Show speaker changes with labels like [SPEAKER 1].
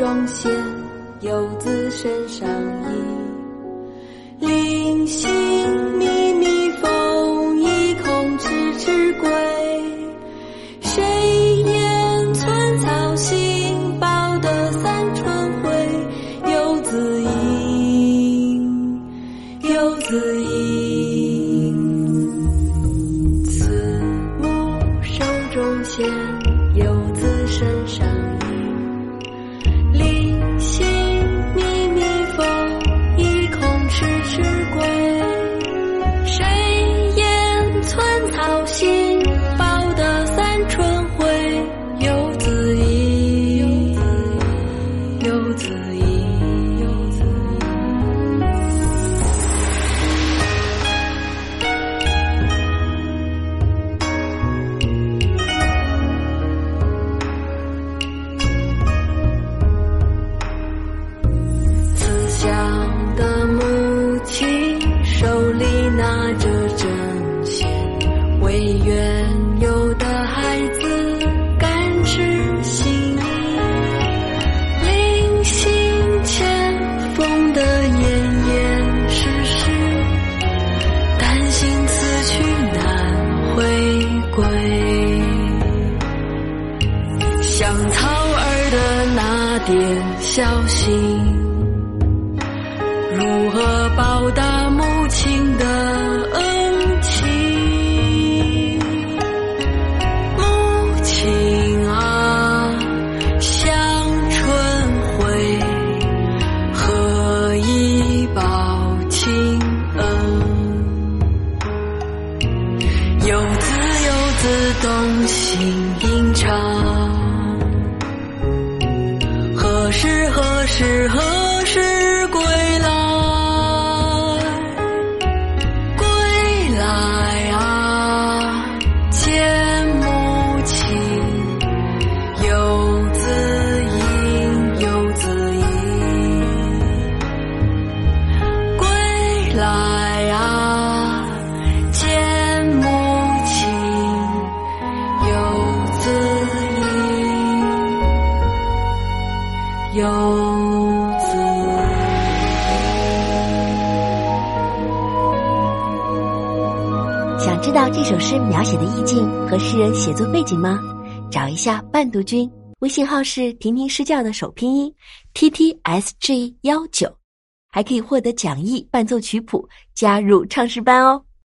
[SPEAKER 1] 慈母手中线，游子身上衣。临行远游的孩子感知心意。临行前封得严严实实，担心此去难回归。香草儿的那点小心。如何把自动心吟唱，何时何时何时游子
[SPEAKER 2] 想知道这首诗描写的意境和诗人写作背景吗？找一下伴读君，微信号是婷婷诗教的首拼音 t t s g 幺九，还可以获得讲义、伴奏曲谱，加入唱诗班哦。